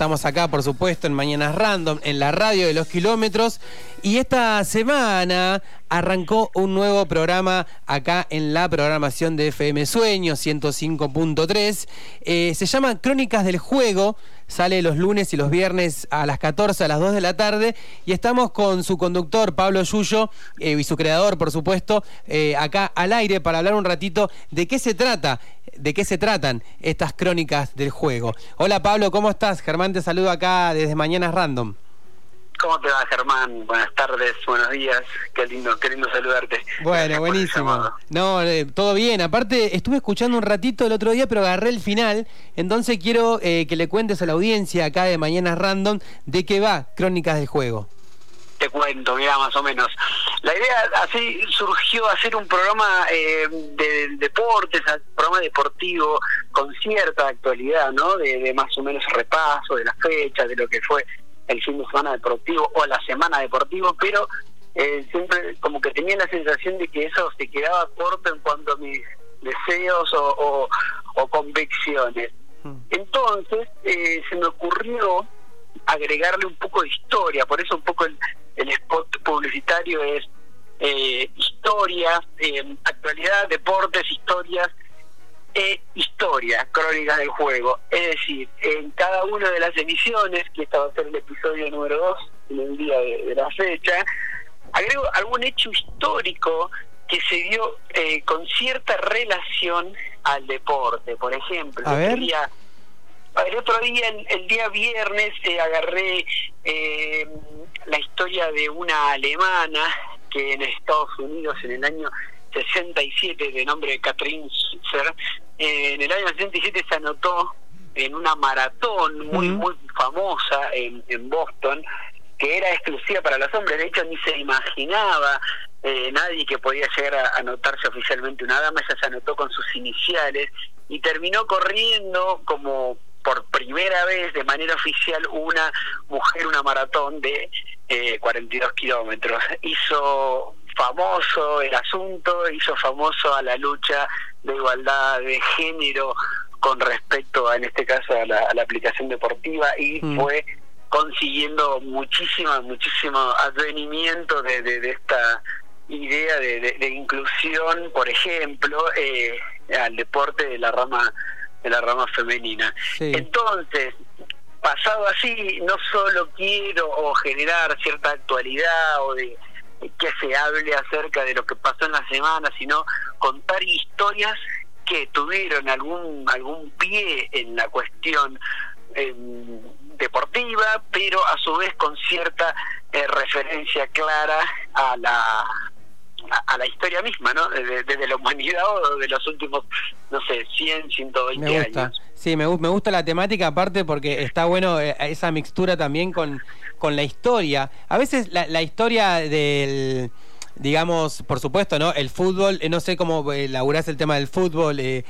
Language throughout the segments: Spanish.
Estamos acá, por supuesto, en Mañanas Random, en la radio de los kilómetros. Y esta semana arrancó un nuevo programa acá en la programación de FM Sueño 105.3. Eh, se llama Crónicas del Juego. Sale los lunes y los viernes a las 14, a las 2 de la tarde. Y estamos con su conductor, Pablo Yuyo, eh, y su creador, por supuesto, eh, acá al aire para hablar un ratito de qué se trata de qué se tratan estas crónicas del juego. Hola Pablo, ¿cómo estás? Germán te saludo acá desde Mañanas Random. ¿Cómo te va, Germán? Buenas tardes, buenos días. Qué lindo, qué lindo saludarte. Bueno, buenísimo. No, eh, todo bien. Aparte, estuve escuchando un ratito el otro día, pero agarré el final. Entonces quiero eh, que le cuentes a la audiencia acá de Mañanas Random de qué va Crónicas del Juego te cuento, mira, más o menos. La idea así surgió hacer un programa eh, de deportes, un programa deportivo con cierta actualidad, ¿no? De, más o menos repaso de las fechas, de lo que fue el fin de semana deportivo o la semana deportivo, pero eh, siempre como que tenía la sensación de que eso se quedaba corto en cuanto a mis deseos o, convicciones. Hmm. Entonces eh, se me ocurrió agregarle un poco de historia, por eso un poco el, el spot publicitario es eh, historias, eh, actualidad, deportes, historias e historia, crónicas del juego. Es decir, en cada una de las emisiones, que esta va a ser el episodio número 2 en el día de, la fecha, agrego algún hecho histórico que se dio eh, con cierta relación al deporte. Por ejemplo, El, día, el otro día, el, día viernes, agarré eh, la historia de una alemana que en Estados Unidos en el año 67, de nombre Catherine Switzer, eh, en el año 67 se anotó en una maratón muy, muy famosa en, en Boston, que era exclusiva para los hombres, de hecho ni se imaginaba eh, nadie que podía llegar a anotarse oficialmente una dama, ella se anotó con sus iniciales y terminó corriendo como por primera vez de manera oficial una mujer una maratón de eh, 42 kilómetros. Hizo famoso el asunto, hizo famoso a la lucha de igualdad de género con respecto a, en este caso a la, aplicación deportiva y mm. fue consiguiendo muchísimo, muchísimo advenimiento de, de, esta idea de, inclusión, por ejemplo, eh, al deporte de la rama de la rama femenina. Entonces, pasado así, no solo quiero generar cierta actualidad o de que se hable acerca de lo que pasó en la semana, sino contar historias que tuvieron algún algún pie en la cuestión em, deportiva, pero a su vez con cierta eh, referencia clara a la a, la historia misma, ¿no? Desde, la humanidad o de los últimos, no sé, 100, 120 me gusta. años. Sí, me, me gusta la temática aparte porque está bueno eh, esa mixtura también con, con la historia. A veces la, la historia del digamos, por supuesto, ¿no? El fútbol, eh, no sé cómo eh, laburás el tema del fútbol, eh,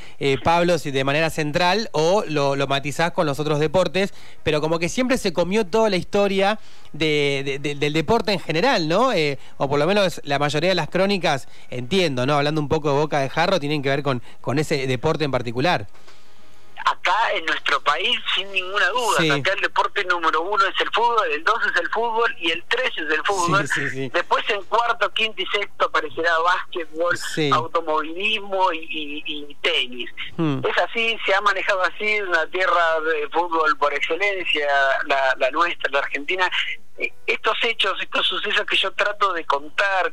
Pablo, si de manera central o lo, lo, matizás con los otros deportes, pero como que siempre se comió toda la historia de, del deporte en general, ¿no? o por lo menos la mayoría de las crónicas, entiendo, ¿no? Hablando un poco de boca de jarro, tienen que ver con, con ese deporte en particular acá en nuestro país sin ninguna duda. Acá el deporte número uno es el fútbol, el dos es el fútbol y el tres es el fútbol. Después en cuarto, quinto y sexto aparecerá básquetbol, automovilismo y, tenis. Hmm. Es así, se ha manejado así una tierra de fútbol por excelencia, la, la nuestra, la Argentina. Eh, estos hechos, estos sucesos que yo trato de contar,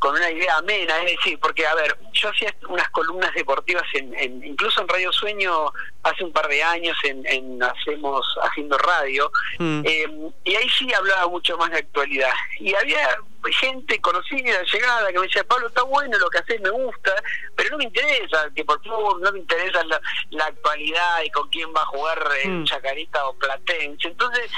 con una idea amena, es decir, porque, a ver, yo hacía unas columnas deportivas, en, incluso en Radio Sueño, hace un par de años, en, Hacemos Haciendo Radio, mm. em, y ahí sí hablaba mucho más de actualidad. Y había gente conocida, llegada, que me decía, Pablo, está bueno lo que haces, me gusta, pero no me interesa, que por favor, no me interesa la, actualidad y con quién va a jugar en mm. Chacarita o Platense. Entonces,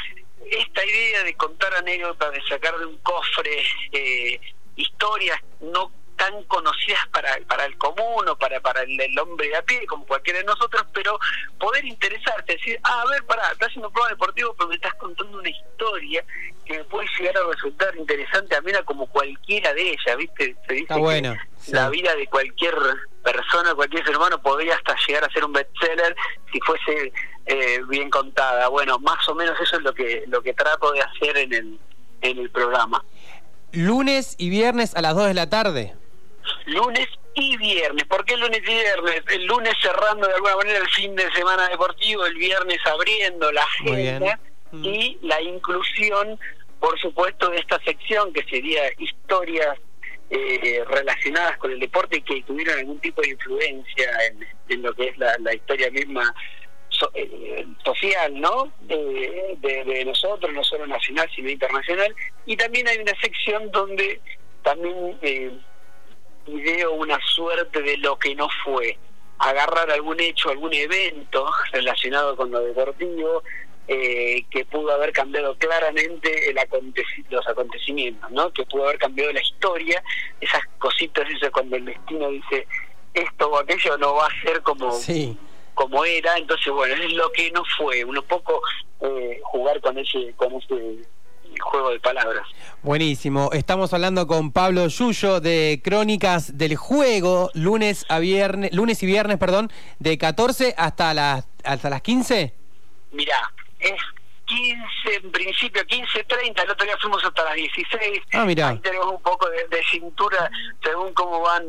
esta idea de contar anécdotas, de sacar de un cofre... Eh, historias no tan conocidas para, para el común o para, para el, hombre de a pie, como cualquiera de nosotros, pero poder interesarte, decir, ah, a ver, pará, estás haciendo un programa deportivo, pero me estás contando una historia que me puede llegar a resultar interesante a mí como cualquiera de ellas, ¿viste? Se dice bueno, que la vida de cualquier persona, cualquier ser humano podría hasta llegar a ser un bestseller si fuese eh, bien contada. Bueno, más o menos eso es lo que lo que trato de hacer en el en el programa. Lunes y viernes a las 2 de la tarde. Lunes y viernes. ¿Por qué lunes y viernes? El lunes cerrando de alguna manera el fin de semana deportivo, el viernes abriendo la agenda mm. y la inclusión, por supuesto, de esta sección que sería historias eh, relacionadas con el deporte y que tuvieron algún tipo de influencia en, lo que es la, historia misma eh, social, ¿no? De, nosotros, no solo nacional, sino internacional. Y también hay una sección donde también eh, ideo una suerte de lo que no fue. Agarrar algún hecho, algún evento relacionado con lo deportivo, eh, que pudo haber cambiado claramente el los acontecimientos, ¿no? Que pudo haber cambiado la historia, esas cositas, eso cuando el destino dice esto o aquello no va a ser como como era, entonces bueno, es lo que no fue, un poco eh, jugar con ese con ese juego de palabras. Buenísimo. Estamos hablando con Pablo Yuyo de Crónicas del Juego, lunes a viernes, lunes y viernes, perdón, de 14 hasta las hasta las 15. Mirá, es 15, en principio 15.30, el otro día fuimos hasta las 16. Ah, mira. Ahí tenemos un poco de, cintura según cómo van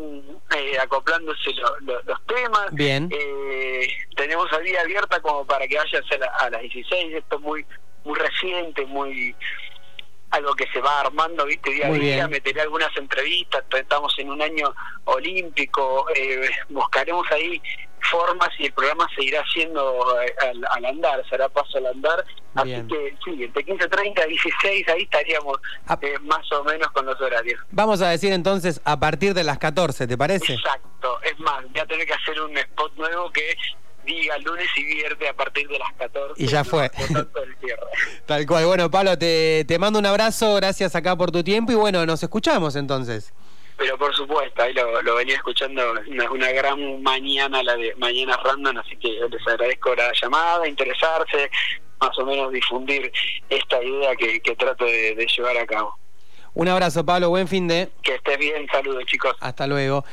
eh, acoplándose los temas. Bien. Eh, tenemos la vía abierta como para que vayas a, a las 16, esto es muy muy reciente, muy algo que se va armando, viste, día a día, meteré algunas entrevistas, estamos en un año olímpico, eh, buscaremos ahí formas y el programa seguirá siendo eh, al, andar, será paso al andar, así que sí, entre 15.30 y 16 ahí estaríamos ah. eh, más o menos con los horarios. Vamos a decir entonces a partir de las 14, ¿te parece? Exacto, es más, ya tener que hacer un spot nuevo que diga lunes y viernes a partir de las 14. Y ya fue. Tal cual. Bueno, Pablo, te, te mando un abrazo, gracias acá por tu tiempo y bueno, nos escuchamos entonces. Pero por supuesto, ahí lo, venía escuchando, una, una gran mañana, la de Mañana Random, así que les agradezco la llamada, interesarse, más o menos difundir esta idea que, que trato de, de llevar a cabo. Un abrazo, Pablo, buen fin de... Que estés bien, saludos chicos. Hasta luego.